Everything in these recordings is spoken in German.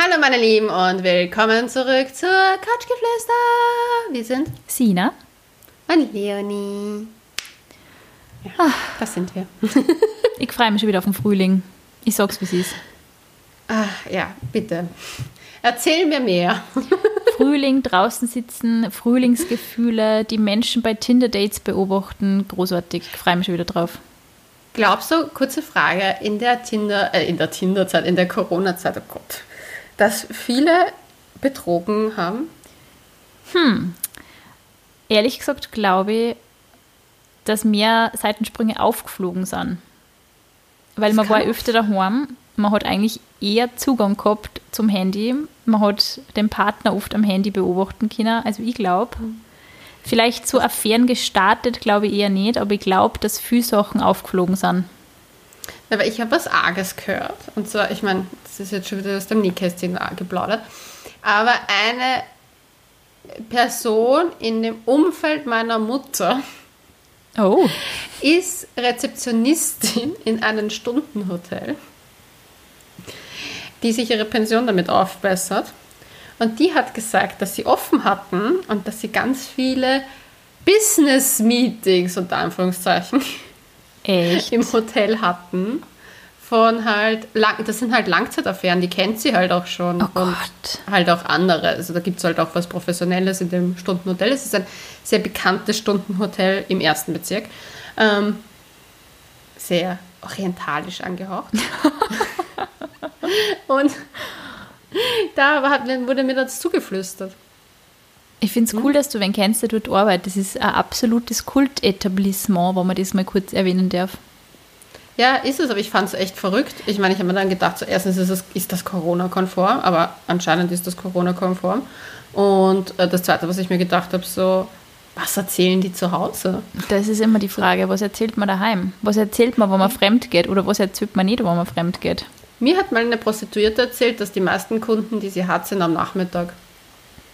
Hallo meine Lieben und willkommen zurück zur Couchgeflüster. Wir sind Sina. und Leonie. Ja, das sind wir. Ich freue mich schon wieder auf den Frühling. Ich sag's, wie es ist. Ah, ja, bitte. Erzähl mir mehr. Frühling, draußen sitzen, Frühlingsgefühle, die Menschen bei Tinder-Dates beobachten. Großartig. Ich freue mich schon wieder drauf. Glaubst du, kurze Frage, in der Tinder, äh, in der Tinder-Zeit, in der Corona-Zeit, oh Gott, dass viele betrogen haben? Ehrlich gesagt glaube ich, dass mehr Seitensprünge aufgeflogen sind. Weil Das man war öfter daheim, man hat eigentlich eher Zugang gehabt zum Handy, man hat den Partner oft am Handy beobachten können. Also ich glaube, vielleicht so Affären gestartet, glaube ich eher nicht, aber ich glaube, dass viele Sachen aufgeflogen sind. Aber ich habe was Arges gehört. Und zwar, ich meine, das ist jetzt schon wieder aus dem Nähkästchen geplaudert. Aber eine Person in dem Umfeld meiner Mutter Oh. ist Rezeptionistin in einem Stundenhotel, die sich ihre Pension damit aufbessert. Und die hat gesagt, dass sie offen hatten und dass sie ganz viele Business-Meetings unter Anführungszeichen Echt? im Hotel hatten. Von halt, lang, das sind halt Langzeitaffären, die kennt sie halt auch schon. Oh und Gott. halt auch andere. Also da gibt es halt auch was Professionelles in dem Stundenhotel. Es ist ein sehr bekanntes Stundenhotel im ersten Bezirk. Ähm, sehr orientalisch angehaucht. und da wurde mir das zugeflüstert. Ich finde es cool, dass du wen kennst, der dort arbeitet. Das ist ein absolutes Kultetablissement, wenn man das mal kurz erwähnen darf. Ja, ist es, aber ich fand es echt verrückt. Ich meine, ich habe mir dann gedacht, so erstens ist, es, ist das Corona-konform, aber anscheinend ist das Corona-konform. Und äh, das Zweite, was ich mir gedacht habe, so, was erzählen die zu Hause? Das ist immer die Frage, was erzählt man daheim? Was erzählt man, wenn man fremd geht? Oder was erzählt man nicht, wenn man fremd geht? Mir hat mal eine Prostituierte erzählt, dass die meisten Kunden, die sie hat, sind am Nachmittag.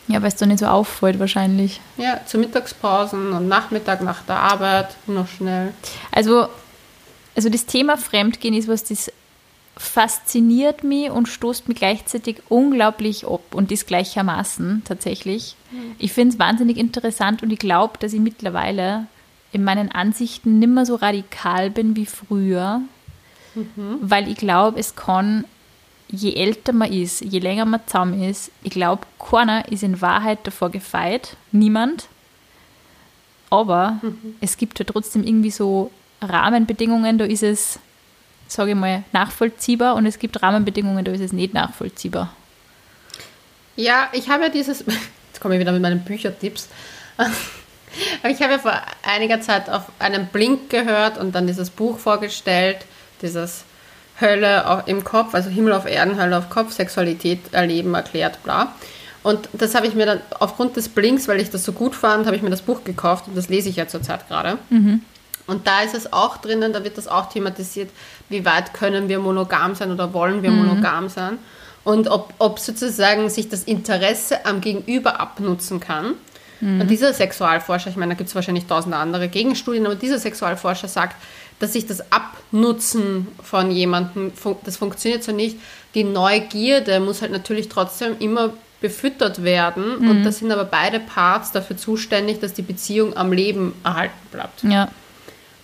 Ja, weil es da nicht so auffällt wahrscheinlich. Ja, zu Mittagspausen und Nachmittag nach der Arbeit noch schnell. Also, also das Thema Fremdgehen ist was, das fasziniert mich und stoßt mich gleichzeitig unglaublich ab und das gleichermaßen tatsächlich. Ich finde es wahnsinnig interessant und ich glaube, dass ich mittlerweile in meinen Ansichten nimmer so radikal bin wie früher, weil ich glaube, es kann, je älter man ist, je länger man zusammen ist, ich glaube, keiner ist in Wahrheit davor gefeit, niemand. Aber es gibt ja trotzdem irgendwie so Rahmenbedingungen, da ist es, sage ich mal, nachvollziehbar und es gibt Rahmenbedingungen, da ist es nicht nachvollziehbar. Ja, ich habe ja dieses, jetzt komme ich wieder mit meinen Büchertipps. Aber ich habe ja vor einiger Zeit auf einen Blink gehört und dann dieses Buch vorgestellt, dieses Hölle im Kopf, also Himmel auf Erden, Hölle auf Kopf, Sexualität erleben, erklärt, bla. Und das habe ich mir dann aufgrund des Blinks, weil ich das so gut fand, habe ich mir das Buch gekauft und das lese ich ja zurzeit gerade. Und da ist es auch drinnen, da wird das auch thematisiert, wie weit können wir monogam sein oder wollen wir monogam sein. Und ob, ob sozusagen sich das Interesse am Gegenüber abnutzen kann. Und dieser Sexualforscher, ich meine, da gibt es wahrscheinlich tausende andere Gegenstudien, aber dieser Sexualforscher sagt, dass sich das Abnutzen von jemandem, das funktioniert so nicht. Die Neugierde muss halt natürlich trotzdem immer befüttert werden. Und da sind aber beide Parts dafür zuständig, dass die Beziehung am Leben erhalten bleibt. Ja.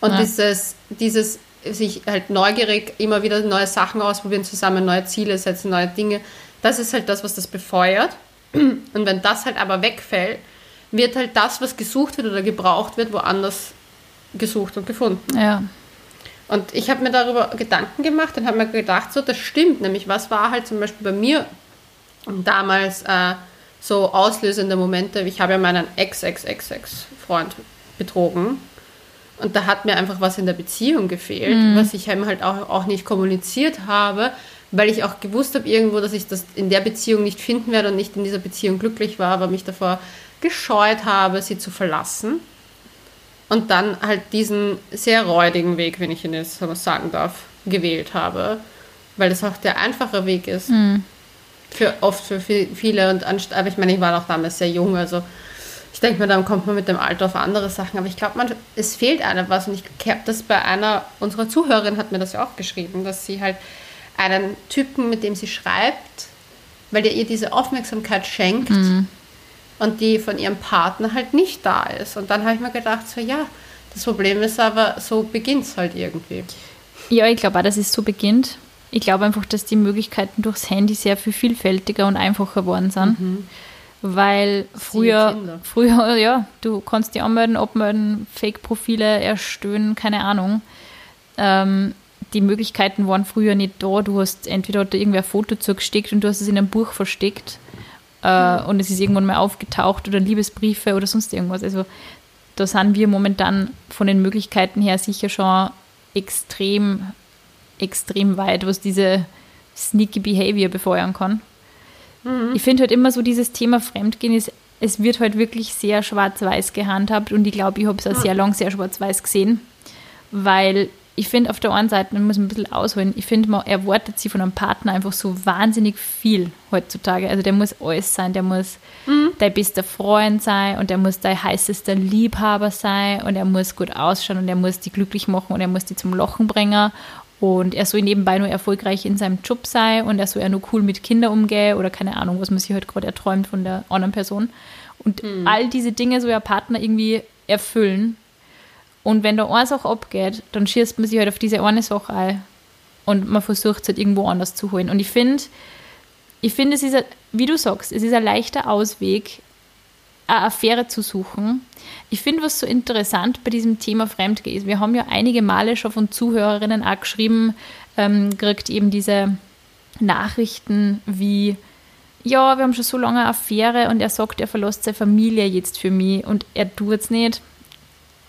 Und Ja. dieses, dieses sich halt neugierig immer wieder neue Sachen ausprobieren, zusammen neue Ziele setzen, neue Dinge, das ist halt das, was das befeuert. Und wenn das halt aber wegfällt, wird halt das, was gesucht wird oder gebraucht wird, woanders gesucht und gefunden. Ja. Und ich habe mir darüber Gedanken gemacht und habe mir gedacht, so, das stimmt. Nämlich, was war halt zum Beispiel bei mir damals äh, so auslösende Momente? Ich habe ja meinen Ex-Ex-Ex-Ex-Freund betrogen. Und da hat mir einfach was in der Beziehung gefehlt, was ich ihm halt auch, auch nicht kommuniziert habe, weil ich auch gewusst habe irgendwo, dass ich das in der Beziehung nicht finden werde und nicht in dieser Beziehung glücklich war, aber mich davor gescheut habe, sie zu verlassen. Und dann halt diesen sehr räudigen Weg, wenn ich ihn jetzt so sagen darf, gewählt habe, weil das auch der einfache Weg ist. Für oft für vi- viele und aber ich meine, ich war auch damals sehr jung, also ich denke mir, dann kommt man mit dem Alter auf andere Sachen, aber ich glaube, man es fehlt einem was und ich habe das bei einer unserer Zuhörerinnen hat mir das ja auch geschrieben, dass sie halt einen Typen, mit dem sie schreibt, weil der ihr diese Aufmerksamkeit schenkt Mhm. Und die von ihrem Partner halt nicht da ist. Und dann habe ich mir gedacht, so ja, das Problem ist aber, so beginnt es halt irgendwie. Ja, ich glaube auch, dass es so beginnt. Ich glaube einfach, dass die Möglichkeiten durchs Handy sehr viel vielfältiger und einfacher geworden sind. Weil früher, früher, ja, du kannst dich anmelden, abmelden, Fake-Profile erstellen, keine Ahnung. Ähm, die Möglichkeiten waren früher nicht da. Du hast entweder hat da irgendwer ein Foto zugesteckt und du hast es in einem Buch versteckt äh, und es ist irgendwann mal aufgetaucht oder Liebesbriefe oder sonst irgendwas. Also da sind wir momentan von den Möglichkeiten her sicher schon extrem, extrem weit, was diese sneaky Behavior befeuern kann. Ich finde halt immer so dieses Thema Fremdgehen ist, es wird halt wirklich sehr schwarz-weiß gehandhabt und ich glaube, ich habe es auch sehr lang sehr schwarz-weiß gesehen, weil ich finde auf der einen Seite, man muss ein bisschen ausholen, ich finde, man erwartet sich von einem Partner einfach so wahnsinnig viel heutzutage. Also der muss alles sein, der muss dein bester Freund sein und der muss dein heißester Liebhaber sein und er muss gut ausschauen und er muss die glücklich machen und er muss die zum Lachen bringen und er soll nebenbei nur erfolgreich in seinem Job sein und er soll ja nur cool mit Kindern umgehen oder keine Ahnung, was man sich halt gerade erträumt von der anderen Person. Und all diese Dinge soll ja Partner irgendwie erfüllen. Und wenn da eine Sache abgeht, dann schießt man sich halt auf diese eine Sache ein und man versucht es halt irgendwo anders zu holen. Und ich finde, ich finde, es ist, ein, wie du sagst, es ist ein leichter Ausweg, eine Affäre zu suchen. Ich finde, was so interessant bei diesem Thema Fremdgehen ist, wir haben ja einige Male schon von Zuhörerinnen auch geschrieben, ähm, kriegt eben diese Nachrichten wie, ja, wir haben schon so lange eine Affäre und er sagt, er verlässt seine Familie jetzt für mich und er tut es nicht.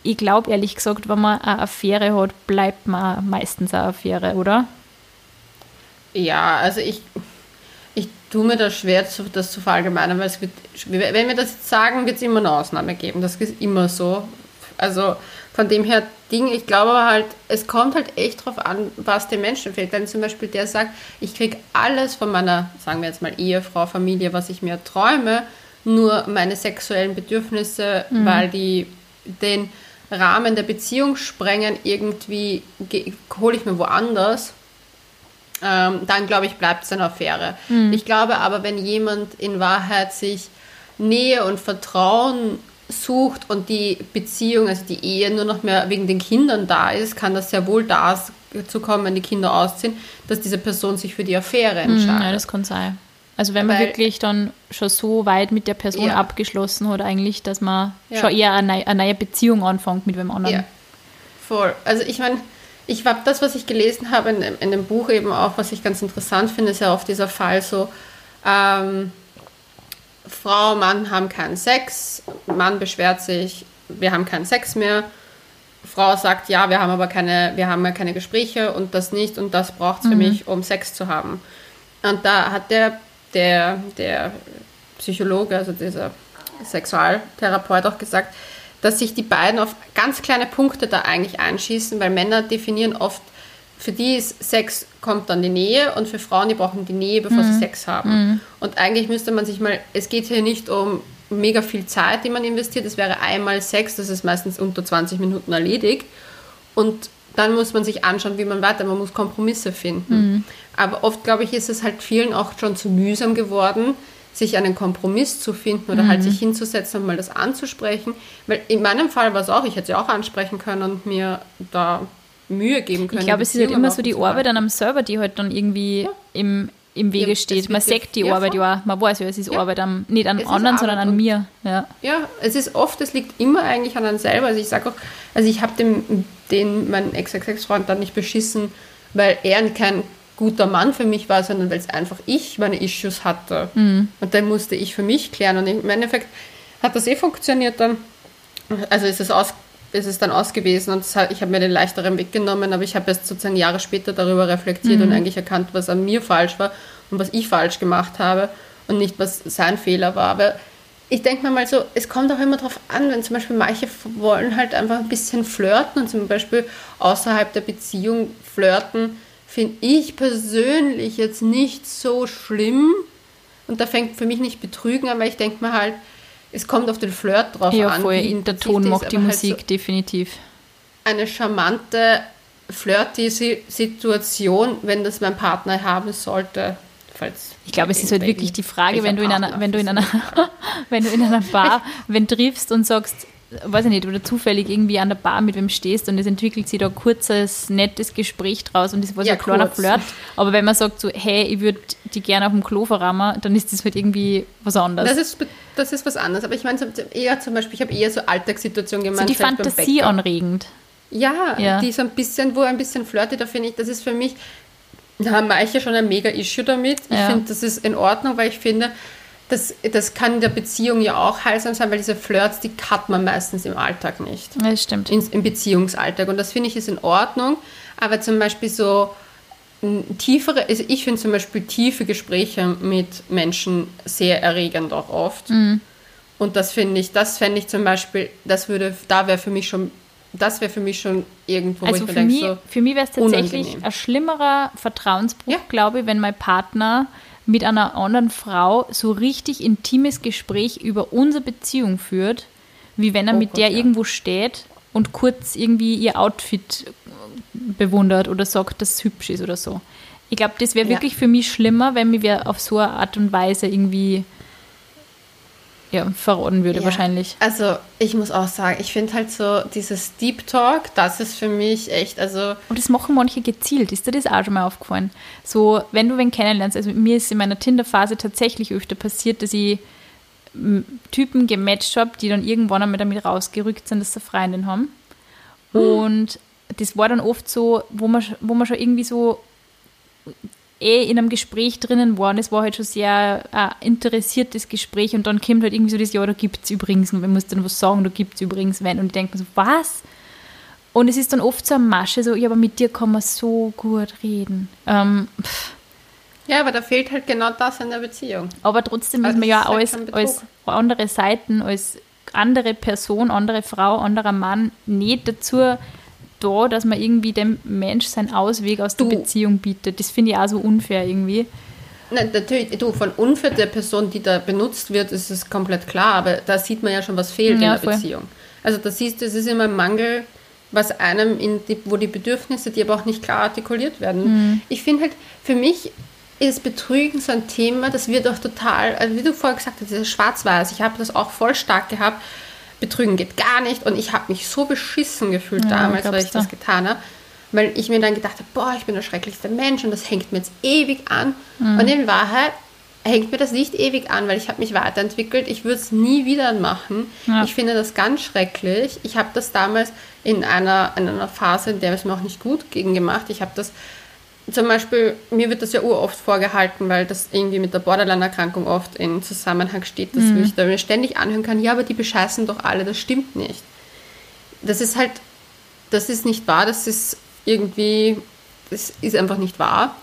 Ich glaube ehrlich gesagt, wenn man eine Affäre hat, bleibt man meistens eine Affäre, oder? Ja, also ich, ich tue mir das schwer, das zu verallgemeinern, weil es wird, wenn wir das jetzt sagen, wird es immer eine Ausnahme geben. Das ist immer so. Also von dem her Ding, ich glaube aber halt, es kommt halt echt drauf an, was dem Menschen fehlt. Wenn zum Beispiel der sagt, ich kriege alles von meiner, sagen wir jetzt mal Ehefrau, Familie, was ich mir träume, nur meine sexuellen Bedürfnisse, weil die den Rahmen der Beziehung sprengen, irgendwie ge- hole ich mir woanders ähm, dann glaube ich, bleibt es eine Affäre. Ich glaube aber, wenn jemand in Wahrheit sich Nähe und Vertrauen sucht und die Beziehung, also die Ehe nur noch mehr wegen den Kindern da ist, kann das sehr wohl dazu kommen, wenn die Kinder ausziehen, dass diese Person sich für die Affäre Mhm, entscheidet. ja, das kann sein. Also wenn man Weil- wirklich dann schon so weit mit der Person Ja. abgeschlossen hat, eigentlich, dass man Ja. schon eher eine, neu- eine neue Beziehung anfängt mit wem anderen. Ja, voll. Also ich meine, ich habe das, was ich gelesen habe in, dem- in dem Buch eben auch, was ich ganz interessant finde, ist ja oft dieser Fall so, ähm, Frau, Mann haben keinen Sex, Mann beschwert sich, wir haben keinen Sex mehr. Frau sagt, ja, wir haben aber keine, wir haben ja keine Gespräche und das nicht und das braucht es für mich, um Sex zu haben. Und da hat der, der, der Psychologe, also dieser Sexualtherapeut auch gesagt, dass sich die beiden auf ganz kleine Punkte da eigentlich einschießen, weil Männer definieren oft, für die ist Sex kommt dann die Nähe und für Frauen, die brauchen die Nähe, bevor sie Sex haben. Und eigentlich müsste man sich mal, es geht hier nicht um mega viel Zeit, die man investiert, es wäre einmal Sex, das ist meistens unter 20 Minuten erledigt. Und dann muss man sich anschauen, wie man weiter, man muss Kompromisse finden. Aber oft, glaube ich, ist es halt vielen auch schon zu mühsam geworden, sich einen Kompromiss zu finden oder halt sich hinzusetzen und mal das anzusprechen. Weil in meinem Fall war es auch, ich hätte sie auch ansprechen können und mir da Mühe geben können. Ich glaube, es ist halt immer so die Arbeit an einem Server, die halt dann irgendwie im, im Wege Ja, steht. Man ja- sagt die ja, Arbeit ja, man weiß ja, es ist Ja. Arbeit am, nicht an anderen, sondern an mir. Ja. Ja, es ist oft, es liegt immer eigentlich an einem selber. Also ich sage auch, also ich habe dem, den, meinen Ex-Ex-Freund dann nicht beschissen, weil er kein guter Mann für mich war, sondern weil es einfach ich meine Issues hatte. Und dann musste ich für mich klären. Und im Endeffekt hat das eh funktioniert dann. Also ist es, aus, ist es dann ausgewiesen und hat, ich habe mir den leichteren Weg genommen, aber ich habe erst sozusagen Jahre später darüber reflektiert und eigentlich erkannt, was an mir falsch war und was ich falsch gemacht habe und nicht, was sein Fehler war. Aber ich denke mir mal so, es kommt auch immer darauf an, wenn zum Beispiel manche wollen halt einfach ein bisschen flirten und zum Beispiel außerhalb der Beziehung flirten, finde ich persönlich jetzt nicht so schlimm. Und da fängt für mich nicht Betrügen an, weil ich denke mir halt, es kommt auf den Flirt drauf Ja, an. voll. wie Der Ton macht die halt Musik, definitiv. So eine charmante, flirty Si- Situation, wenn das mein Partner haben sollte, falls ich glaube, es ist halt wirklich die Frage, wenn du in einer, wenn du in einer, wenn du in einer Bar, wenn triffst und sagst, weiß ich nicht, oder zufällig irgendwie an der Bar mit wem stehst und es entwickelt sich da ein kurzes, nettes Gespräch draus und das war so Ja, ein kleiner kurz. Flirt. Aber wenn man sagt so, hey, ich würde die gerne auf dem Klo verrammen, dann ist das halt irgendwie was anderes. Das ist, das ist was anderes. Aber ich meine so eher zum Beispiel, ich habe eher so Alltagssituationen so gemeint. die vielleicht beim Fantasie anregend. Ja, Ja. die so ein bisschen, wo ein bisschen flirty, da finde ich, das ist für mich, da haben manche schon ein mega Issue damit. Ich Ja. finde, das ist in Ordnung, weil ich finde, das, das kann in der Beziehung ja auch heilsam sein, weil diese Flirts, die hat man meistens im Alltag nicht. Ja, das stimmt. In, Im Beziehungsalltag. Und das finde ich ist in Ordnung. Aber zum Beispiel so tiefere, also ich finde zum Beispiel tiefe Gespräche mit Menschen sehr erregend auch oft. Mhm. Und das finde ich, das fände ich zum Beispiel, das würde, da wäre für mich schon, das wäre für mich schon irgendwo, wo Also für mich, so, für mich wäre es tatsächlich unangenehm. ein schlimmerer Vertrauensbruch, Ja. glaube ich, wenn mein Partner mit einer anderen Frau so richtig intimes Gespräch über unsere Beziehung führt, wie wenn er Oh mit Gott, der ja. irgendwo steht und kurz irgendwie ihr Outfit bewundert oder sagt, dass es hübsch ist oder so. Ich glaube, das wäre Ja. wirklich für mich schlimmer, wenn mir auf so eine Art und Weise irgendwie ja, verraten würde, Ja. wahrscheinlich. Also ich muss auch sagen, ich finde halt so dieses Deep Talk, das ist für mich echt, also Und das machen manche gezielt. Ist dir das auch schon mal aufgefallen? So, wenn du wen kennenlernst, also mir ist in meiner Tinder-Phase tatsächlich öfter passiert, dass ich Typen gematcht habe, die dann irgendwann einmal damit rausgerückt sind, dass sie Freundin haben. Und das war dann oft so, wo man, wo man schon irgendwie so eh in einem Gespräch drinnen waren. Es war halt schon sehr äh, interessiertes Gespräch und dann kommt halt irgendwie so das, ja, da gibt es übrigens, und man muss dann was sagen, da gibt es übrigens wenn. Und ich denke mir so, was? Und es ist dann oft so eine Masche, so, ja, aber mit dir kann man so gut reden. Ähm, ja, aber da fehlt halt genau das in der Beziehung. aber trotzdem Also ist man ja halt als, schon Betrug. als andere Seiten, als andere Person, andere Frau, anderer Mann nicht dazu da, dass man irgendwie dem Mensch seinen Ausweg aus der Du. Beziehung bietet. Das finde ich auch so unfair irgendwie. Nein, natürlich, du, von Unfair der Person, die da benutzt wird, ist es komplett klar, aber da sieht man ja schon, was fehlt Ja, in der voll. Beziehung. Also da siehst du, es ist immer ein Mangel, was einem in die, wo die Bedürfnisse, die aber auch nicht klar artikuliert werden. Mhm. Ich finde halt, für mich ist Betrügen so ein Thema, das wird auch total, also wie du vorher gesagt hast, Schwarz-Weiß, ich habe das auch voll stark gehabt, Betrügen geht gar nicht und ich habe mich so beschissen gefühlt Ja, damals, weil ich das du. getan habe, weil ich mir dann gedacht habe, boah, ich bin der schrecklichste Mensch und das hängt mir jetzt ewig an. Mhm. Und in Wahrheit hängt mir das nicht ewig an, weil ich habe mich weiterentwickelt. Ich würde es nie wieder machen. Ja. Ich finde das ganz schrecklich. Ich habe das damals in einer, in einer Phase, in der es mir auch nicht gut ging, gemacht. Ich habe das zum Beispiel, mir wird das ja uroft vorgehalten, weil das irgendwie mit der Borderline-Erkrankung oft in Zusammenhang steht, dass ich da mir ständig anhören kann, ja, aber die bescheißen doch alle, das stimmt nicht. Das ist halt, das ist nicht wahr, das ist irgendwie, das ist einfach nicht wahr.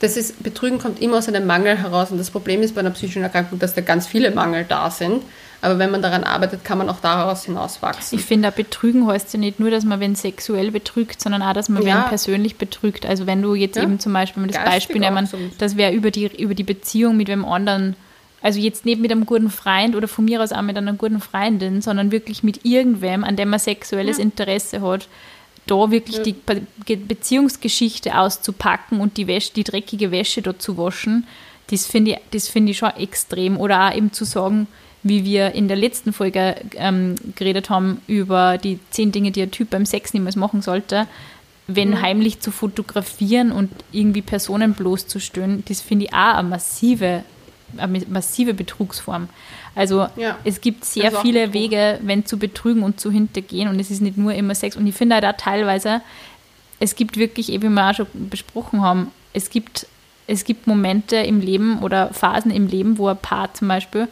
Das ist, Betrügen kommt immer aus einem Mangel heraus und das Problem ist bei einer psychischen Erkrankung, dass da ganz viele Mangel da sind. Aber wenn man daran arbeitet, kann man auch daraus hinauswachsen. Ich finde, Betrügen heißt ja nicht nur, dass man wen sexuell betrügt, sondern auch, dass man Ja. wen persönlich betrügt. Also wenn du jetzt Ja. eben zum Beispiel, wenn wir das Geistig Beispiel nehmen, so. dass wer über die, über die Beziehung mit wem anderen, also jetzt nicht mit einem guten Freund oder von mir aus auch mit einer guten Freundin, sondern wirklich mit irgendwem, an dem man sexuelles Interesse hat, da wirklich die Be Ge- Beziehungsgeschichte auszupacken und die, Wäsche, die dreckige Wäsche dort zu waschen, das finde ich, das finde ich schon extrem. Oder auch eben zu sagen, wie wir in der letzten Folge ähm, geredet haben über die zehn Dinge, die ein Typ beim Sex niemals machen sollte, wenn heimlich zu fotografieren und irgendwie Personen bloßzustellen, das finde ich auch eine massive, eine massive Betrugsform. Also Ja. es gibt sehr Also viele. Wege, wenn zu betrügen und zu hintergehen und es ist nicht nur immer Sex. Und ich finde halt auch teilweise, es gibt wirklich, eh, wie wir auch schon besprochen haben, es gibt, es gibt Momente im Leben oder Phasen im Leben, wo ein Paar zum Beispiel,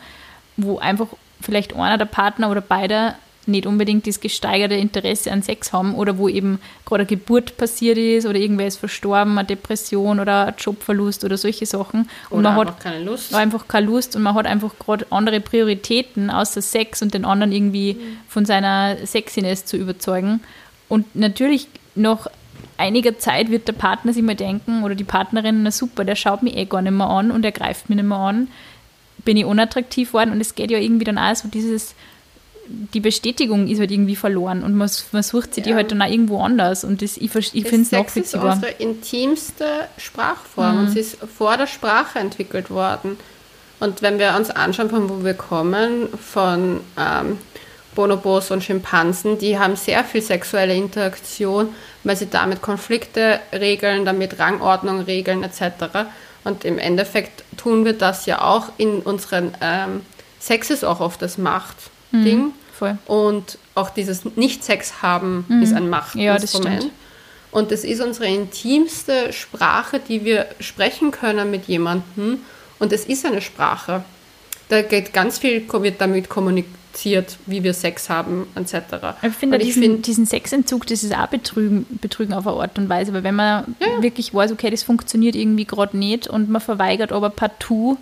wo einfach vielleicht einer der Partner oder beide nicht unbedingt das gesteigerte Interesse an Sex haben oder wo eben gerade eine Geburt passiert ist oder irgendwer ist verstorben, eine Depression oder ein Jobverlust oder solche Sachen. Und Oder man hat einfach keine Lust. einfach keine Lust und man hat einfach gerade andere Prioritäten außer Sex und den anderen irgendwie von seiner Sexiness zu überzeugen. Und natürlich nach einiger Zeit wird der Partner sich mal denken oder die Partnerin, na super, der schaut mich eh gar nicht mehr an und er greift mich nicht mehr an. Bin ich unattraktiv worden und es geht ja irgendwie dann auch so dieses die Bestätigung ist halt irgendwie verloren und man, man sucht sich die Ja. halt dann auch irgendwo anders und das, ich, ich finde es Sex ist nachvollziehbar. unsere intimste Sprachform und sie ist vor der Sprache entwickelt worden. Und wenn wir uns anschauen, von wo wir kommen, von ähm, Bonobos und Schimpansen, die haben sehr viel sexuelle Interaktion, weil sie damit Konflikte regeln, damit Rangordnung regeln etc. Und im Endeffekt tun wir das ja auch in unseren ähm, Sex ist auch oft das Machtding. Voll. Und auch dieses Nicht-Sex haben ist ein Ja, Machtinstrument. stimmt. und es ist unsere intimste Sprache, die wir sprechen können mit jemandem. Und es ist eine Sprache. Da geht ganz viel, wird damit kommuniziert, wie wir Sex haben, etc. Ich finde diesen, diesen Sexentzug, das ist auch Betrügen, Betrügen auf eine Art und Weise, weil wenn man wirklich weiß, okay, das funktioniert irgendwie gerade nicht und man verweigert aber partout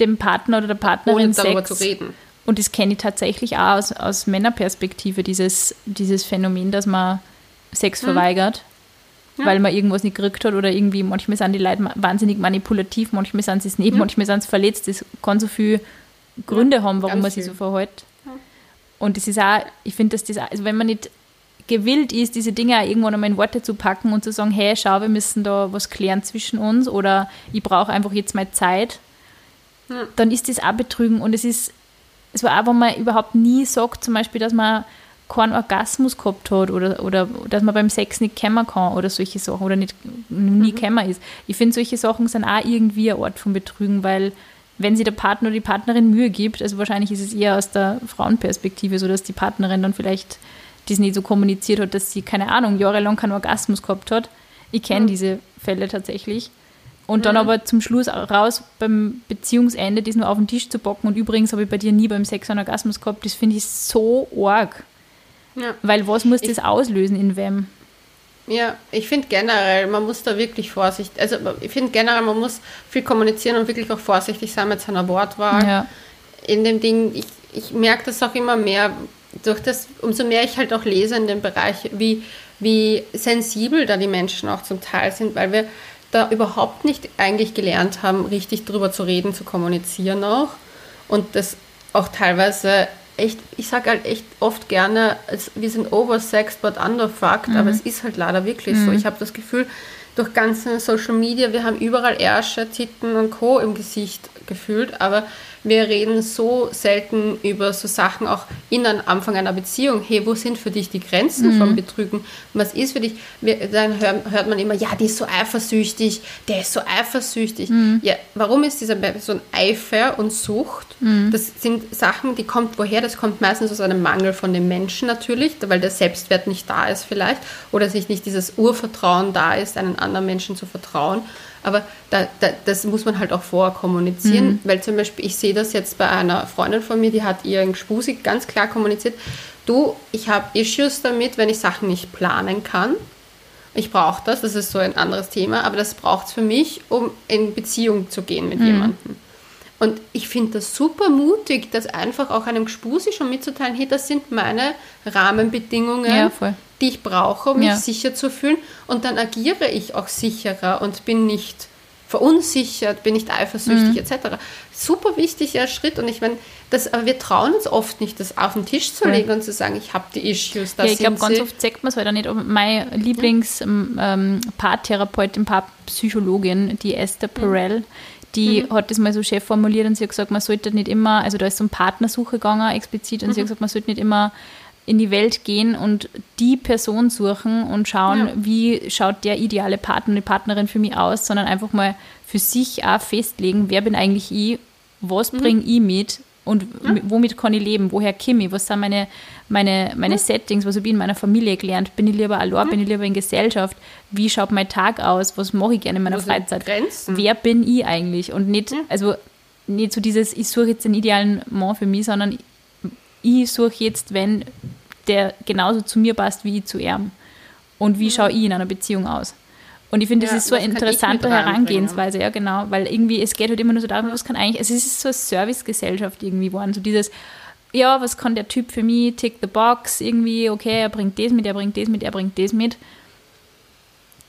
dem Partner oder der Partnerin ohne darüber Sex. zu reden. Und das kenne ich tatsächlich auch aus, aus Männerperspektive, dieses, dieses Phänomen, dass man Sex verweigert, Mhm. Ja. weil man irgendwas nicht gekriegt hat oder irgendwie, manchmal sind die Leute wahnsinnig manipulativ, manchmal sind sie es nicht, manchmal sind sie verletzt. Das kann so viele Gründe haben, warum man sich so verhält. Und das ist auch, ich finde, dass das, auch- also wenn man nicht gewillt ist, diese Dinge auch irgendwann einmal in Worte zu packen und zu sagen, hey, schau, wir müssen da was klären zwischen uns oder ich brauche einfach jetzt mal Zeit, dann ist das auch Betrügen. Und es ist, es war auch, wenn man überhaupt nie sagt, zum Beispiel, dass man keinen Orgasmus gehabt hat oder, oder dass man beim Sex nicht kämmer kann oder solche Sachen oder nicht nie kämmer ist. Ich finde, solche Sachen sind auch irgendwie ein Ort von Betrügen, weil wenn sich der Partner oder die Partnerin Mühe gibt, also wahrscheinlich ist es eher aus der Frauenperspektive so, dass die Partnerin dann vielleicht das nicht so kommuniziert hat, dass sie, keine Ahnung, jahrelang keinen Orgasmus gehabt hat. Ich kenne diese Fälle tatsächlich. Und dann aber zum Schluss raus beim Beziehungsende das nur auf den Tisch zu bocken. Und übrigens habe ich bei dir nie beim Sex einen Orgasmus gehabt. Das finde ich so arg. Ja. Weil was muss das auslösen in wem? Ja, ich finde generell, man muss da wirklich vorsichtig, also ich finde generell, man muss viel kommunizieren und wirklich auch vorsichtig sein mit seiner Wortwahl. Ja. In dem Ding, ich, ich merke das auch immer mehr, durch das, umso mehr ich halt auch lese in dem Bereich, wie, wie sensibel da die Menschen auch zum Teil sind, weil wir da überhaupt nicht eigentlich gelernt haben, richtig drüber zu reden, zu kommunizieren auch. Und das auch teilweise echt, ich sage halt echt oft gerne, es, wir sind oversexed but underfucked, aber es ist halt leider wirklich so. Ich habe das Gefühl, durch ganze Social Media, wir haben überall Ärsche, Titten und Co. im Gesicht gefühlt, aber wir reden so selten über so Sachen auch in am Anfang einer Beziehung. Hey, wo sind für dich die Grenzen vom Betrügen? Was ist für dich? Wir, dann hört, hört man immer, ja, die ist so eifersüchtig, der ist so eifersüchtig. Ja, warum ist dieser so ein Eifer und Sucht? Das sind Sachen, die kommt woher? Das kommt meistens aus einem Mangel von dem Menschen natürlich, weil der Selbstwert nicht da ist vielleicht oder sich nicht dieses Urvertrauen da ist, einen anderen Menschen zu vertrauen. Aber da, da, das muss man halt auch vorher kommunizieren, weil zum Beispiel, ich sehe das jetzt bei einer Freundin von mir, die hat ihren Spusi ganz klar kommuniziert, du, ich habe Issues damit, wenn ich Sachen nicht planen kann. Ich brauche das, das ist so ein anderes Thema, aber das braucht es für mich, um in Beziehung zu gehen mit jemandem. Und ich finde das super mutig, das einfach auch einem Gspusi schon mitzuteilen, hey, das sind meine Rahmenbedingungen, Ja, voll. Die ich brauche, um mich Ja. sicher zu fühlen. Und dann agiere ich auch sicherer und bin nicht verunsichert, bin nicht eifersüchtig Mhm. etc. Super wichtiger Schritt und ich meine, das, aber wir trauen uns oft nicht, das auf den Tisch zu legen und zu sagen, ich habe die Issues, da Ja, ich glaube, ganz sie. oft sagt man es halt auch nicht. Meine Lieblings-Paartherapeutin, Paarpsychologin, die Esther Perel, die hat das mal so chef formuliert und sie hat gesagt, man sollte nicht immer, also da ist so um Partnersuche gegangen explizit und sie hat gesagt, man sollte nicht immer in die Welt gehen und die Person suchen und schauen, Ja. wie schaut der ideale Partner, die Partnerin für mich aus, sondern einfach mal für sich auch festlegen, wer bin eigentlich ich, was bringe ich mit und m- womit kann ich leben, woher komme ich, was sind meine, meine, meine Settings, was habe ich in meiner Familie gelernt, bin ich lieber allein, bin ich lieber in Gesellschaft, wie schaut mein Tag aus, was mache ich gerne in meiner Wo Freizeit, wer bin ich eigentlich? Und nicht, also nicht so dieses, ich suche jetzt den idealen Mann für mich, sondern ich suche jetzt, wenn der genauso zu mir passt wie ich zu ihm. Und wie schaue ich in einer Beziehung aus? Und ich finde, das Ja, ist so was eine interessante? Herangehensweise, ja genau, weil irgendwie, es geht halt immer nur so darum, was kann eigentlich, also es ist so eine Servicegesellschaft irgendwie geworden, so dieses, ja, was kann der Typ für mich, tick the box, irgendwie, okay, er bringt das mit, er bringt das mit, er bringt das mit.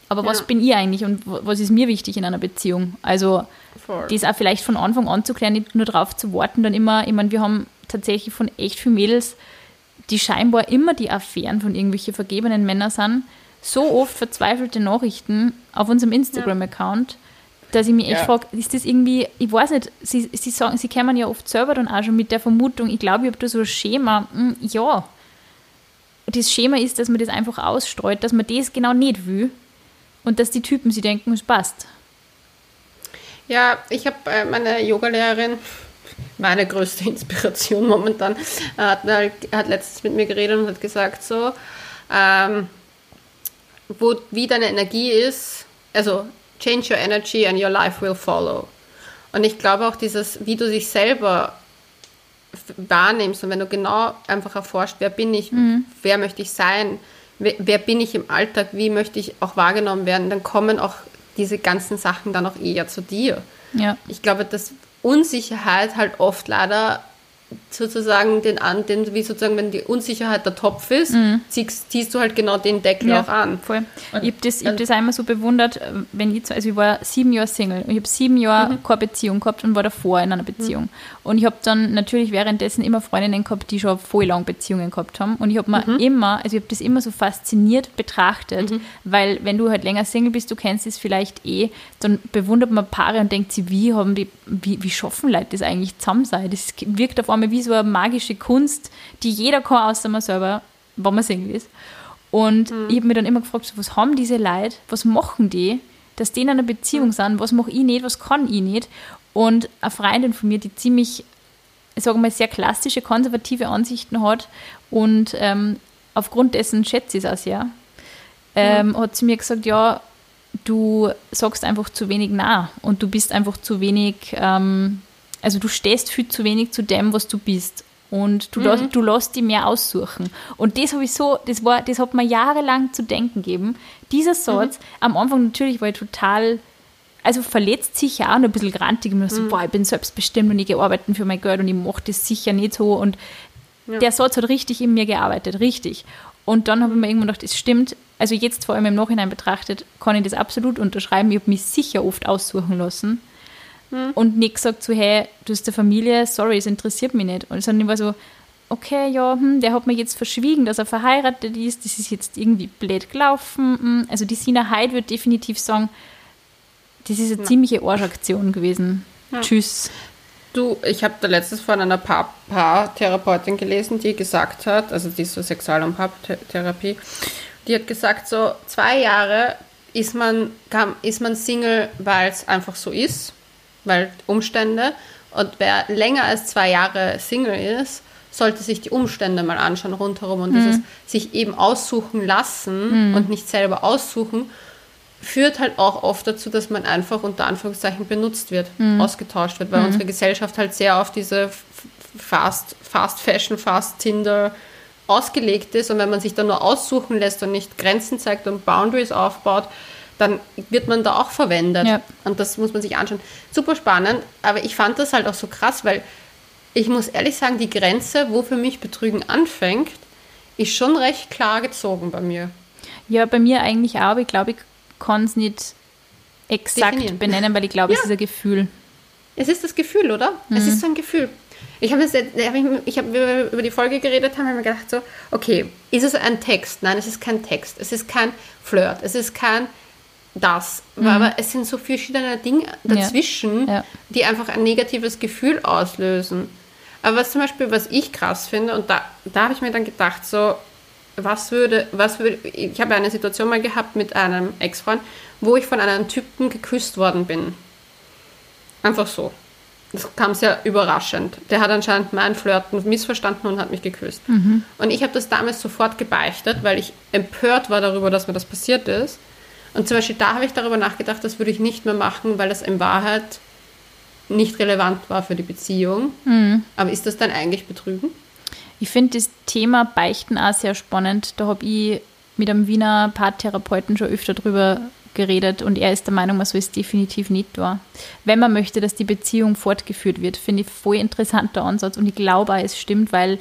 Aber was Ja. bin ich eigentlich und was ist mir wichtig in einer Beziehung? Also, Voll. das auch vielleicht von Anfang an zu klären, nicht nur darauf zu warten, dann immer, ich meine, wir haben tatsächlich von echt vielen Mädels die scheinbar immer die Affären von irgendwelchen vergebenen Männern sind, so oft verzweifelte Nachrichten auf unserem Instagram-Account, dass ich mich echt Ja. frage, ist das irgendwie, ich weiß nicht, sie, sie sagen, sie kommen ja oft selber dann auch schon mit der Vermutung, ich glaube, ich habe da so ein Schema. Hm, ja, das Schema ist, dass man das einfach ausstreut, dass man das genau nicht will und dass die Typen sie denken, es passt. Ja, ich habe äh, meine Yogalehrerin, meine größte Inspiration momentan, hat, hat letztens mit mir geredet und hat gesagt so, ähm, wo, wie deine Energie ist, also change your energy and your life will follow. Und ich glaube auch dieses, wie du dich selber wahrnimmst und wenn du genau einfach erforscht, wer bin ich, wer möchte ich sein, wer, wer bin ich im Alltag, wie möchte ich auch wahrgenommen werden, dann kommen auch diese ganzen Sachen dann auch eher zu dir. Ja. Ich glaube, dass Unsicherheit halt oft leider sozusagen den an, den, wie sozusagen, wenn die Unsicherheit der Topf ist, ziehst, ziehst du halt genau den Deckel auch an. Voll. Und- ich habe das, ich hab das einmal so bewundert, äh, wenn ich, also ich war sieben Jahre Single und ich habe sieben Jahre Mhm. keine Beziehung gehabt und war davor in einer Beziehung. Und ich habe dann natürlich währenddessen immer Freundinnen gehabt, die schon voll lang Beziehungen gehabt haben. Und ich habe mir Mhm. immer, also ich habe das immer so fasziniert betrachtet, weil wenn du halt länger Single bist, du kennst es vielleicht eh, dann bewundert man Paare und denkt sich, wie haben die, wie, wie schaffen Leute das eigentlich zusammen sein? Das wirkt auf einmal wie so eine magische Kunst, die jeder kann, außer man selber, wenn man Single ist. Und ich habe mir dann immer gefragt, so, was haben diese Leute, was machen die, dass die in einer Beziehung sind, was mache ich nicht, was kann ich nicht. Und eine Freundin von mir, die ziemlich, ich sage mal, sehr klassische, konservative Ansichten hat und ähm, aufgrund dessen schätze ich es auch sehr, ähm, hat sie mir gesagt, ja, du sagst einfach zu wenig nah und du bist einfach zu wenig, ähm, also du stehst viel zu wenig zu dem, was du bist. Und du, lass, du lässt die mehr aussuchen. Und das habe ich so, das war, das hat mir jahrelang zu denken gegeben. Dieser Satz, am Anfang natürlich war ich total, also verletzt sicher auch und ein bisschen grantig. Und so, boah, ich bin selbstbestimmt und ich gehe arbeiten für mein Geld und ich mache das sicher nicht so. Und der Satz hat richtig in mir gearbeitet, richtig. Und dann habe ich mir irgendwann gedacht, es stimmt, also jetzt vor allem im Nachhinein betrachtet, kann ich das absolut unterschreiben. Ich habe mich sicher oft aussuchen lassen und nicht gesagt so, hey, du hast eine Familie, sorry, es interessiert mich nicht. Und sondern ich war so, okay, ja, hm, der hat mir jetzt verschwiegen, dass er verheiratet ist, das ist jetzt irgendwie blöd gelaufen. hm. Also die Sina Heid wird definitiv sagen, das ist eine ziemliche Arschaktion gewesen. Tschüss. Du, ich habe da letztes von einer Paar- Paartherapeutin gelesen, die gesagt hat, also die ist so Sexual- und Paartherapie, die hat gesagt, so zwei Jahre ist man, kann, ist man Single, weil es einfach so ist, weil Umstände. Und wer länger als zwei Jahre Single ist, sollte sich die Umstände mal anschauen rundherum und dieses sich eben aussuchen lassen und nicht selber aussuchen, führt halt auch oft dazu, dass man einfach unter Anführungszeichen benutzt wird, ausgetauscht wird, weil unsere Gesellschaft halt sehr auf diese Fast, Fast Fashion, Fast Tinder ausgelegt ist. Und wenn man sich dann nur aussuchen lässt und nicht Grenzen zeigt und Boundaries aufbaut, dann wird man da auch verwendet. Ja. Und das muss man sich anschauen. Super spannend, aber ich fand das halt auch so krass, weil ich muss ehrlich sagen, die Grenze, wo für mich Betrügen anfängt, ist schon recht klar gezogen bei mir. Ja, bei mir eigentlich auch, aber ich glaube, ich kann es nicht exakt Definieren. benennen, weil ich glaube, es Ja. ist ein Gefühl. Es ist das Gefühl, oder? Es ist so ein Gefühl. Ich habe jetzt, hab ich, wir über die Folge geredet, haben wir mir gedacht so, okay, ist es ein Text? Nein, es ist kein Text. Es ist kein Flirt. Es ist kein das. Aber es sind so verschiedene Dinge dazwischen, Ja. die einfach ein negatives Gefühl auslösen. Aber was zum Beispiel, was ich krass finde, und da, da habe ich mir dann gedacht, so, was würde, was würde, ich habe eine Situation mal gehabt mit einem Ex-Freund, wo ich von einem Typen geküsst worden bin. Einfach so. Das kam sehr überraschend. Der hat anscheinend mein Flirten missverstanden und hat mich geküsst. Und ich habe das damals sofort gebeichtet, weil ich empört war darüber, dass mir das passiert ist. Und zum Beispiel da habe ich darüber nachgedacht, das würde ich nicht mehr machen, weil das in Wahrheit nicht relevant war für die Beziehung. Aber ist das dann eigentlich Betrügen? Ich finde das Thema Beichten auch sehr spannend. Da habe ich mit einem Wiener Paartherapeuten schon öfter drüber geredet und er ist der Meinung, man soll es definitiv nicht tun. Wenn man möchte, dass die Beziehung fortgeführt wird, finde ich voll interessanter Ansatz und ich glaube auch, es stimmt, weil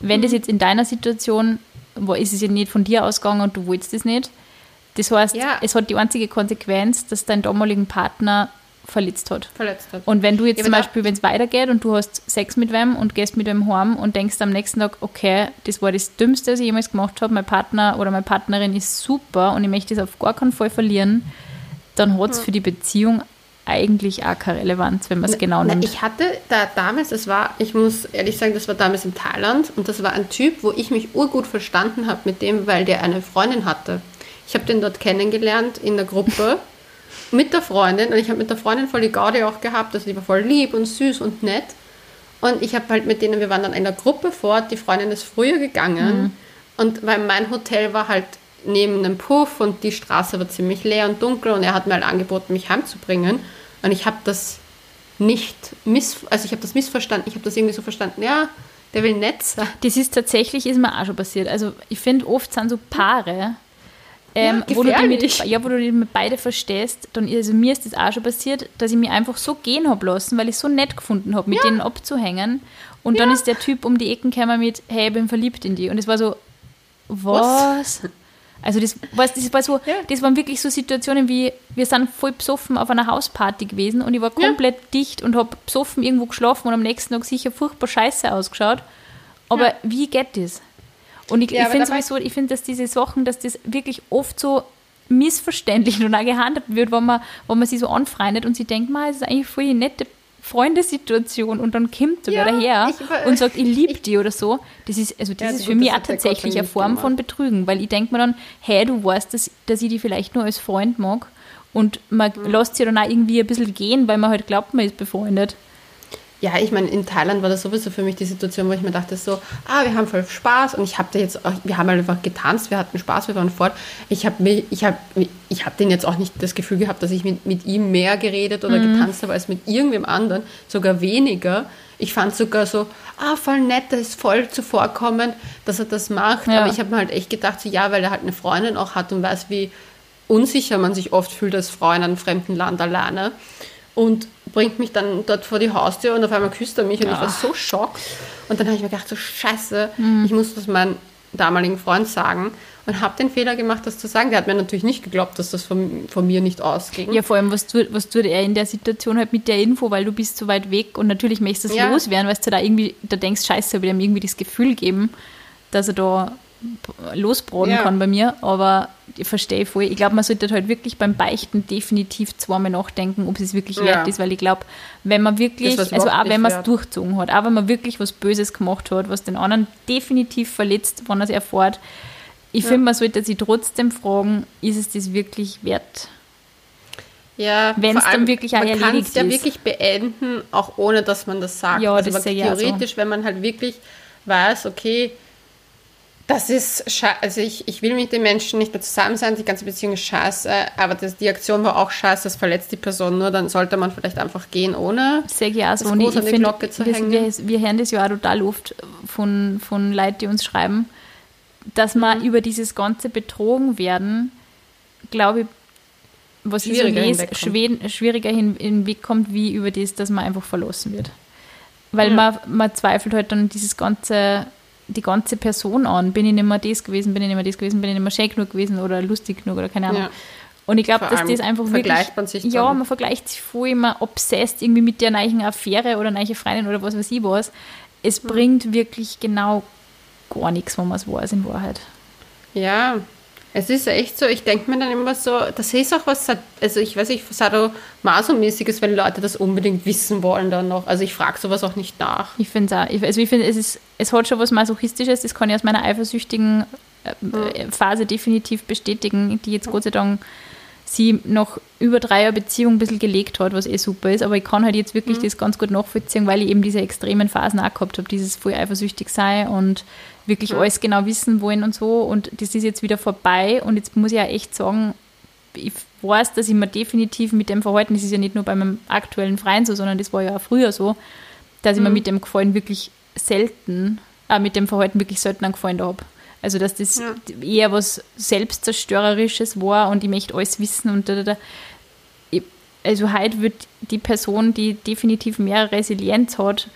wenn das jetzt in deiner Situation war, ist es ja nicht von dir ausgegangen und du wolltest es nicht. Das heißt, Ja. es hat die einzige Konsequenz, dass dein damaligen Partner verletzt hat. verletzt hat. Und wenn du jetzt Ja, zum Beispiel, wenn es weitergeht und du hast Sex mit wem und gehst mit wem heim und denkst am nächsten Tag, okay, das war das Dümmste, was ich jemals gemacht habe, mein Partner oder meine Partnerin ist super und ich möchte das auf gar keinen Fall verlieren, dann hat es für die Beziehung eigentlich auch keine Relevanz, wenn man es genau Na, nimmt. ich hatte da damals, das war, ich muss ehrlich sagen, das war damals in Thailand und das war ein Typ, wo ich mich urgut verstanden habe mit dem, weil der eine Freundin hatte. Ich habe den dort kennengelernt in der Gruppe mit der Freundin und ich habe mit der Freundin voll die Gaudi auch gehabt, also die war voll lieb und süß und nett. Und ich habe halt mit denen, wir waren dann in der Gruppe fort, die Freundin ist früher gegangen und weil mein Hotel war halt neben einem Puff und die Straße war ziemlich leer und dunkel und er hat mir halt angeboten, mich heimzubringen und ich habe das nicht miss, also ich habe das missverstanden, ich habe das irgendwie so verstanden, ja, der will nett sein. Das ist tatsächlich, ist mir auch schon passiert. Also ich finde, oft sind so Paare, ähm, Ja, wo, du mit, ja, wo du die mit beide verstehst, dann, also mir ist das auch schon passiert, dass ich mich einfach so gehen habe lassen, weil ich so nett gefunden habe, mit denen abzuhängen. Und dann ist der Typ um die Ecken gekommen mit, hey, ich bin verliebt in die. Und es war so, was? Also das, weißt, das war so, Ja. das waren wirklich so Situationen wie, wir sind voll besoffen auf einer Hausparty gewesen und ich war Ja. komplett dicht und habe besoffen irgendwo geschlafen und am nächsten Tag sicher furchtbar scheiße ausgeschaut. Aber Ja. wie geht das? Und ich, Ja, ich finde sowieso, ich finde, dass diese Sachen, dass das wirklich oft so missverständlich und auch gehandelt wird, wenn man, wenn man sie so anfreundet und sie denkt, man, es ist eigentlich voll die nette Freundesituation und dann kommt er Ja, daher ich über- und sagt, ich liebe ich- die oder so. Das ist, also das Ja, ist für mich auch tatsächlich eine Form von Betrügen, weil ich denke mir dann, hey, du weißt, dass, dass ich die vielleicht nur als Freund mag und man Mhm. lässt sie dann auch irgendwie ein bisschen gehen, weil man halt glaubt, man ist befreundet. Ja, ich meine, in Thailand war das sowieso für mich die Situation, wo ich mir dachte so, ah, wir haben voll Spaß und ich habe da jetzt auch, wir haben halt einfach getanzt, wir hatten Spaß, wir waren fort. Ich habe mir, ich habe, ich habe den jetzt auch nicht das Gefühl gehabt, dass ich mit, mit ihm mehr geredet oder getanzt habe als mit irgendwem anderen, sogar weniger. Ich fand sogar so, ah, voll nett, das ist voll zuvorkommend, dass er das macht. Ja. Aber ich habe mir halt echt gedacht, so ja, weil er halt eine Freundin auch hat und weiß, wie unsicher man sich oft fühlt als Frau in einem fremden Land alleine. Und bringt mich dann dort vor die Haustür und auf einmal küsst er mich und ich war so schockt. Und dann habe ich mir gedacht, so scheiße, ich muss das meinem damaligen Freund sagen und habe den Fehler gemacht, das zu sagen. Der hat mir natürlich nicht geglaubt, dass das von, von mir nicht ausging. Ja, vor allem, was tut, was tut er in der Situation halt mit der Info, weil du bist so weit weg und natürlich möchtest du es Ja. loswerden, weil du da irgendwie, da denkst, scheiße, ich ihm irgendwie das Gefühl geben, dass er da losbraten Ja. kann bei mir, aber ich verstehe voll. Ich glaube, man sollte halt wirklich beim Beichten definitiv zweimal nachdenken, ob es wirklich Ja. wert ist, weil ich glaube, wenn man wirklich, Das also auch wenn man es durchzogen hat, auch wenn man wirklich was Böses gemacht hat, was den anderen definitiv verletzt, wenn er es erfährt, ich finde, man sollte sich trotzdem fragen, ist es das wirklich wert? Ja, Wenn's vor dann wirklich man kann es ja ist. wirklich beenden, auch ohne dass man das sagt. Ja, also das sehe ich auch so. theoretisch, wenn man halt wirklich weiß, okay, das ist scheiße, also ich, ich will mit den Menschen nicht mehr zusammen sein, die ganze Beziehung ist scheiße, aber das, die Aktion war auch scheiße, das verletzt die Person nur, dann sollte man vielleicht einfach gehen ohne. Sehr gerne so. Das ich, groß an die finde, Glocke zu das, hängen. wir, wir hören das ja auch total oft von, von Leuten, die uns schreiben, dass Mhm. man über dieses ganze Betrogen werden, glaube ich, was ich so Schwieriger lese, schwer- schwieriger hin, hinwegkommt, wie über das, dass man einfach verlassen wird. Weil Ja. man, man zweifelt halt dann dieses ganze, die ganze Person an. Bin ich nicht mehr das gewesen, bin ich nicht mehr das gewesen, bin ich nicht mehr schön genug gewesen oder lustig genug oder keine Ahnung. Ja. Und ich glaube, dass das einfach wirklich. vergleicht man sich Ja, dann. man vergleicht sich voll immer obsessed irgendwie mit der neuen Affäre oder neue Freundin oder was weiß ich was. Es bringt wirklich genau gar nichts, wenn man es weiß in Wahrheit. Ja, es ist echt so, ich denke mir dann immer so, das ist auch was, also ich weiß nicht, Sadomaso-mäßiges, wenn Leute das unbedingt wissen wollen dann noch. Also ich frage sowas auch nicht nach. Ich finde es auch, ich- also ich finde, es, ist, es hat schon was Masochistisches, das kann ich aus meiner eifersüchtigen äh, Phase definitiv bestätigen, die jetzt Gott sei Dank sie noch über drei Jahre Beziehung ein bisschen gelegt hat, was eh super ist, aber ich kann halt jetzt wirklich das ganz gut nachvollziehen, weil ich eben diese extremen Phasen auch gehabt habe, dieses voll eifersüchtig sein und wirklich alles genau wissen wollen und so. Und das ist jetzt wieder vorbei. Und jetzt muss ich auch echt sagen, ich weiß, dass ich mir definitiv mit dem Verhalten, das ist ja nicht nur bei meinem aktuellen Freien so, sondern das war ja auch früher so, dass ich mir mit dem Gefallen wirklich selten, äh, mit dem Verhalten wirklich selten einen Gefallen da habe. Also, dass das Ja. eher was Selbstzerstörerisches war und ich möchte alles wissen und da, da, da. Ich- Also, heute wird die Person, die definitiv mehr Resilienz hat,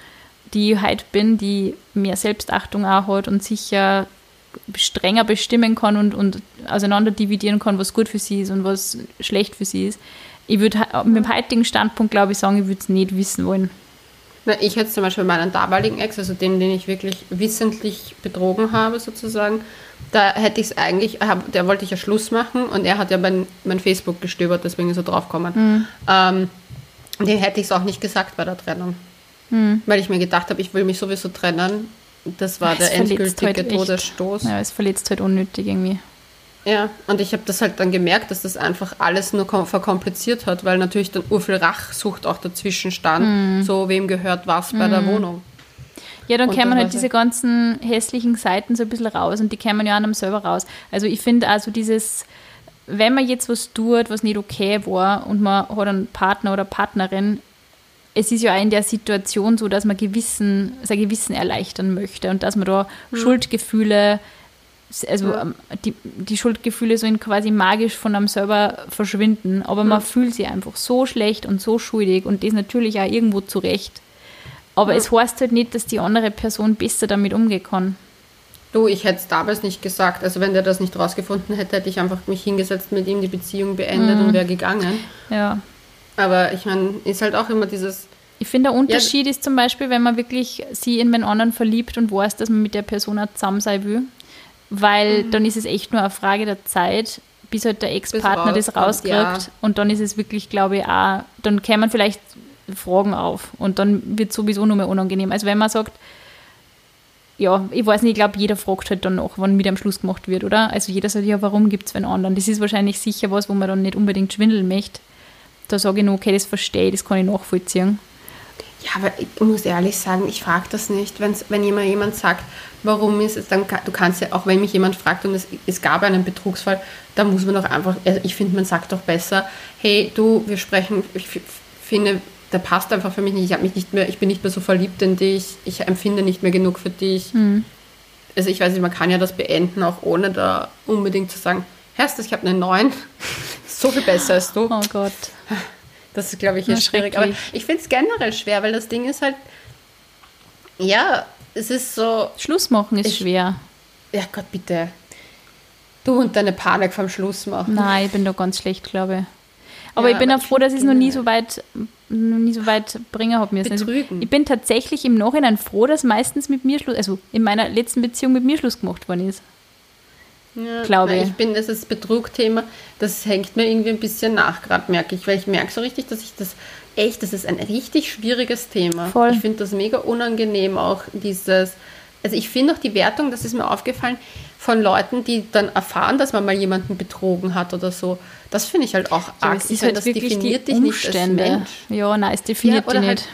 die ich heute bin, die mehr Selbstachtung auch hat und sicher strenger bestimmen kann und, und auseinander dividieren kann, was gut für sie ist und was schlecht für sie ist. ich würde mit dem heutigen Standpunkt, glaube ich, sagen, ich würde es nicht wissen wollen. Na, ich hätte zum Beispiel meinen damaligen Ex, also den, den ich wirklich wissentlich betrogen habe, sozusagen, da hätte ich es eigentlich, der wollte ich ja Schluss machen und er hat ja mein, mein Facebook gestöbert, deswegen ist er draufgekommen. Mhm. Ähm, den hätte ich es auch nicht gesagt bei der Trennung. Mhm. Weil ich mir gedacht habe, ich will mich sowieso trennen. Das war es der endgültige halt Todesstoß. Ja, es verletzt halt unnötig irgendwie. Ja, und ich habe das halt dann gemerkt, dass das einfach alles nur verkompliziert hat, weil natürlich dann urviel Rachsucht auch dazwischen stand. Mm. So, wem gehört was bei der mhm. Wohnung. Ja, dann kämen halt diese ganzen hässlichen Seiten so ein bisschen raus und die kämen ja an einem selber raus. Also ich finde also dieses, wenn man jetzt was tut, was nicht okay war und man hat einen Partner oder Partnerin, es ist ja auch in der Situation so, dass man Gewissen, sein Gewissen erleichtern möchte und dass man da mhm. Schuldgefühle also ja. Ähm, die, die Schuldgefühle so in quasi magisch von einem selber verschwinden, aber ja. man fühlt sich einfach so schlecht und so schuldig und das natürlich auch irgendwo zurecht. Aber ja. es heißt halt nicht, dass die andere Person besser damit umgehen kann. Du, ich hätte es damals nicht gesagt. Also wenn der das nicht rausgefunden hätte, hätte ich einfach mich hingesetzt mit ihm, die Beziehung beendet mhm. und wäre gegangen. Ja. Aber ich meine, ist halt auch immer dieses. Ich finde, der Unterschied ja. ist zum Beispiel, wenn man wirklich sie in den anderen verliebt und weiß, dass man mit der Person auch zusammen sein will weil mhm. dann ist es echt nur eine Frage der Zeit, bis halt der Ex-Partner das rauskriegt ja. und dann ist es wirklich, glaube ich, auch, dann kämen vielleicht Fragen auf und dann wird es sowieso nur mehr unangenehm. Also wenn man sagt, ja, ich weiß nicht, ich glaube, jeder fragt halt dann noch, wann mit am Schluss gemacht wird, oder? Also jeder sagt, ja, warum gibt es einen anderen? Das ist wahrscheinlich sicher was, wo man dann nicht unbedingt schwindeln möchte. Da sage ich nur, okay, das verstehe ich, das kann ich nachvollziehen. Ja, aber ich muss ehrlich sagen, ich frage das nicht. Wenn's, wenn jemand, jemand sagt, warum ist es, dann du kannst ja, auch wenn mich jemand fragt und es, es gab einen Betrugsfall, dann muss man doch einfach, also ich finde, man sagt doch besser, hey, du, wir sprechen, ich finde, der passt einfach für mich nicht, ich habe mich nicht mehr, ich bin nicht mehr so verliebt in dich, ich empfinde nicht mehr genug für dich. Mhm. Also ich weiß nicht, man kann ja das beenden, auch ohne da unbedingt zu sagen, Herst, ich habe einen neuen, so viel besser als du. Oh Gott. Das ist, glaube ich, ja, schwierig. Aber ich finde es generell schwer, weil das Ding ist halt, ja, es ist so. Schluss machen ist ich, schwer. Ja, Gott, bitte. Du und deine Panik vom Schluss machen. Nein, ich bin da ganz schlecht, glaube ich. Aber ja, ich bin auch froh, dass ich es noch nie so weit noch nie so weit bringen habe müssen. Also ich bin tatsächlich im Nachhinein froh, dass meistens mit mir Schluss, also in meiner letzten Beziehung mit mir Schluss gemacht worden ist. Ja, glaube ich. Ich bin, das ist Betrugthema, das hängt mir irgendwie ein bisschen nach, gerade merke ich, weil ich merke so richtig, dass ich das echt, das ist ein richtig schwieriges Thema. Voll. Ich finde das mega unangenehm, auch dieses, also ich finde auch die Wertung, das ist mir aufgefallen, von Leuten, die dann erfahren, dass man mal jemanden betrogen hat oder so. Das finde ich halt auch ja, arg. Ich halt das definiert dich Umstände. nicht als Mensch. Ja, nein, es definiert ja, dich nicht. Halt,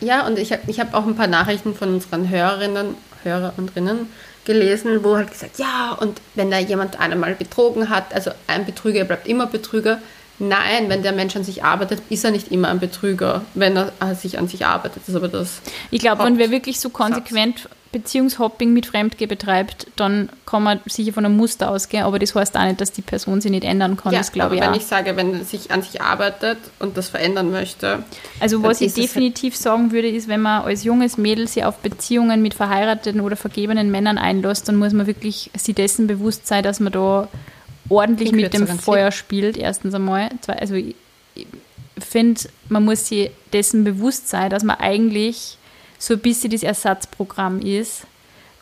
ja, und ich habe ich hab auch ein paar Nachrichten von unseren Hörerinnen, Hörer und Rinnen gelesen, wo halt gesagt, ja, und wenn da jemand einmal betrogen hat, also ein Betrüger bleibt immer Betrüger. Nein, wenn der Mensch an sich arbeitet, ist er nicht immer ein Betrüger, wenn er sich an sich arbeitet. Das ist aber das. Ich glaube, wenn wir wirklich so konsequent Beziehungshopping mit Fremdgeh betreibt, dann kann man sicher von einem Muster ausgehen, aber das heißt auch nicht, dass die Person sich nicht ändern kann. Ja, das glaube ich wenn auch. ich sage, wenn er sich an sich arbeitet und das verändern möchte. Also was ich definitiv halt sagen würde, ist, wenn man als junges Mädel sich auf Beziehungen mit verheirateten oder vergebenen Männern einlässt, dann muss man wirklich sich dessen bewusst sein, dass man da ordentlich mit dem Feuer spielt, erstens einmal. Also ich finde, man muss sich dessen bewusst sein, dass man eigentlich so ein bisschen das Ersatzprogramm ist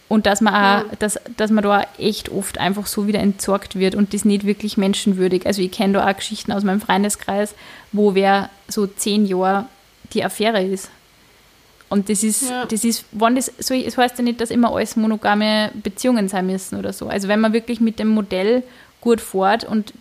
und dass man auch, ja. dass, dass man da echt oft einfach so wieder entsorgt wird und das nicht wirklich menschenwürdig. Also ich kenne da auch Geschichten aus meinem Freundeskreis, wo wer so zehn Jahre die Affäre ist. Und das ist, ja. das ist, wann das, so, es heißt ja nicht, dass immer alles monogame Beziehungen sein müssen oder so. Also wenn man wirklich mit dem Modell gut fährt und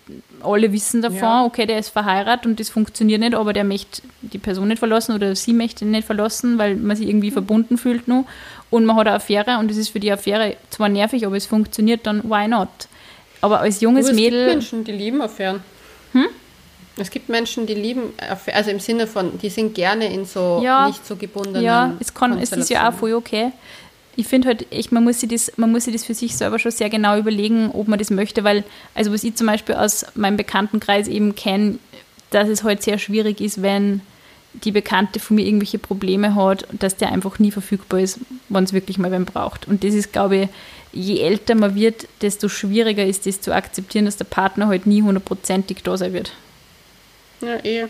alle wissen davon, ja. okay, der ist verheiratet und das funktioniert nicht, aber der möchte die Person nicht verlassen oder sie möchte ihn nicht verlassen, weil man sich irgendwie mhm. verbunden fühlt nur und man hat eine Affäre und es ist für die Affäre zwar nervig, aber es funktioniert, dann why not? Aber als junges aber es Mädel... Es gibt Menschen, die lieben Affären. Hm? Es gibt Menschen, die lieben, also im Sinne von, die sind gerne in so ja, nicht so gebundenen Ja, es, kann, es ist ja auch voll okay ich finde halt echt, man muss, sich das, man muss sich das für sich selber schon sehr genau überlegen, ob man das möchte, weil, also was ich zum Beispiel aus meinem Bekanntenkreis eben kenne, dass es halt sehr schwierig ist, wenn die Bekannte von mir irgendwelche Probleme hat, dass der einfach nie verfügbar ist, wenn es wirklich mal wen braucht. Und das ist, glaube ich, je älter man wird, desto schwieriger ist es zu akzeptieren, dass der Partner halt nie hundertprozentig da sein wird. Ja, eh.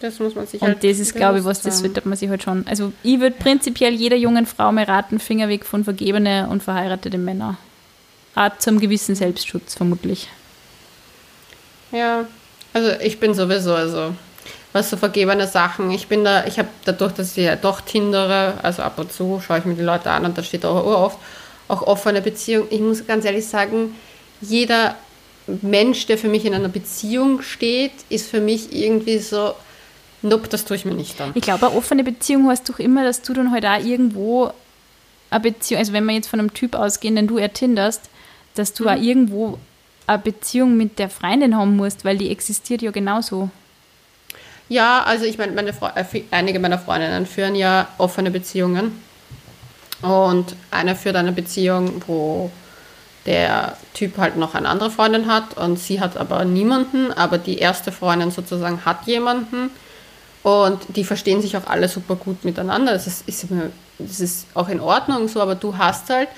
Das muss man sich Und halt das ist, glaube ich, was das sollte man sich halt schon. Also ich würde prinzipiell jeder jungen Frau mal raten, Finger weg von vergebene und verheiratete Männer. Auch zum gewissen Selbstschutz vermutlich. Ja, also ich bin sowieso, also was so vergebene Sachen, ich bin da, ich habe dadurch, dass ich ja doch tindere, also ab und zu schaue ich mir die Leute an und da steht auch oft auch offene Beziehung. Ich muss ganz ehrlich sagen, jeder Mensch, der für mich in einer Beziehung steht, ist für mich irgendwie so, nope, das tue ich mir nicht an. Ich glaube, eine offene Beziehung heißt doch immer, dass du dann halt auch irgendwo eine Beziehung, also wenn wir jetzt von einem Typ ausgehen, den du ertinderst, dass du auch irgendwo eine Beziehung mit der Freundin haben musst, weil die existiert ja genauso. Ja, also ich meine, meine äh, einige meiner Freundinnen führen ja offene Beziehungen. Und eine führt eine Beziehung, wo der Typ halt noch eine andere Freundin hat und sie hat aber niemanden, aber die erste Freundin sozusagen hat jemanden und die verstehen sich auch alle super gut miteinander. Das ist, das ist auch in Ordnung so, aber du hast halt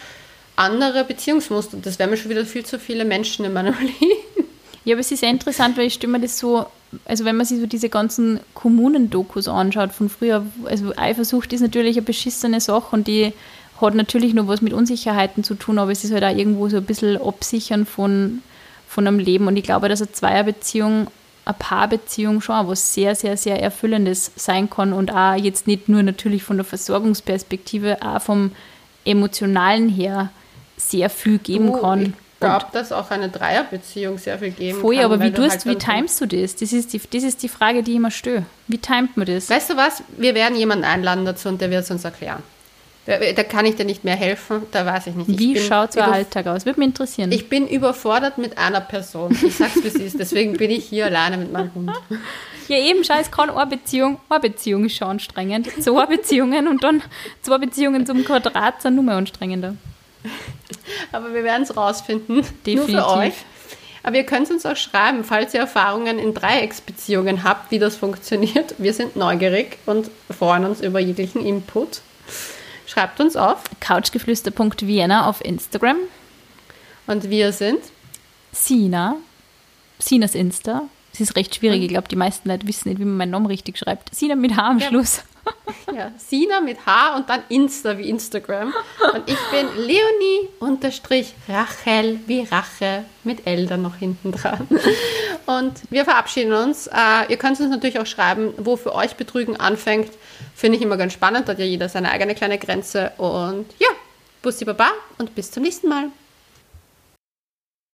andere Beziehungsmuster. Das wären mir schon wieder viel zu viele Menschen in meinem Leben. Ja, aber es ist sehr interessant, weil ich mir das so, also wenn man sich so diese ganzen Kommunendokus anschaut von früher, also Eifersucht ist natürlich eine beschissene Sache und die hat natürlich nur was mit Unsicherheiten zu tun, aber es ist halt auch irgendwo so ein bisschen Absichern von, von einem Leben und ich glaube, dass eine Zweierbeziehung, eine Paarbeziehung schon auch was sehr, sehr, sehr Erfüllendes sein kann und auch jetzt nicht nur natürlich von der Versorgungsperspektive, auch vom Emotionalen her sehr viel geben Du, kann. Ich glaube, dass auch eine Dreierbeziehung sehr viel geben Voll, kann. aber wie, du tust, halt wie timest du das? Das ist, die, das ist die Frage, die ich immer störe. Wie timet man das? Weißt du was? Wir werden jemanden einladen dazu und der wird es uns erklären. Da, da kann ich dir nicht mehr helfen, da weiß ich nicht. Ich Wie bin schaut so ein Alltag aus? Würde mich interessieren. Ich bin überfordert mit einer Person. Ich sag's wie es ist. Deswegen bin ich hier alleine mit meinem Hund. ja, eben, es kann eine Beziehung, eine Beziehung ist schon anstrengend. Zwei Beziehungen und dann zwei Beziehungen zum Quadrat sind nur mehr anstrengender. Aber wir werden es rausfinden. Nur Definitiv. für euch. Aber ihr könnt uns auch schreiben, falls ihr Erfahrungen in Dreiecksbeziehungen habt, wie das funktioniert. Wir sind neugierig und freuen uns über jeglichen Input. Schreibt uns auf. Couchgeflüster.vienna auf Instagram. Und wir sind Sina. Sinas Insta. Das ist recht schwierig. Ich glaube, die meisten Leute wissen nicht, wie man meinen Namen richtig schreibt. Sina mit H am Ja. Schluss. Ja, Sina mit H und dann Insta wie Instagram. Und ich bin Leonie unterstrich Rachel wie Rache mit L dann noch hinten dran. Und wir verabschieden uns. Äh, ihr könnt uns natürlich auch schreiben, wo für euch Betrügen anfängt. Finde ich immer ganz spannend. Da hat ja jeder seine eigene kleine Grenze. Und ja, Bussi Baba und bis zum nächsten Mal.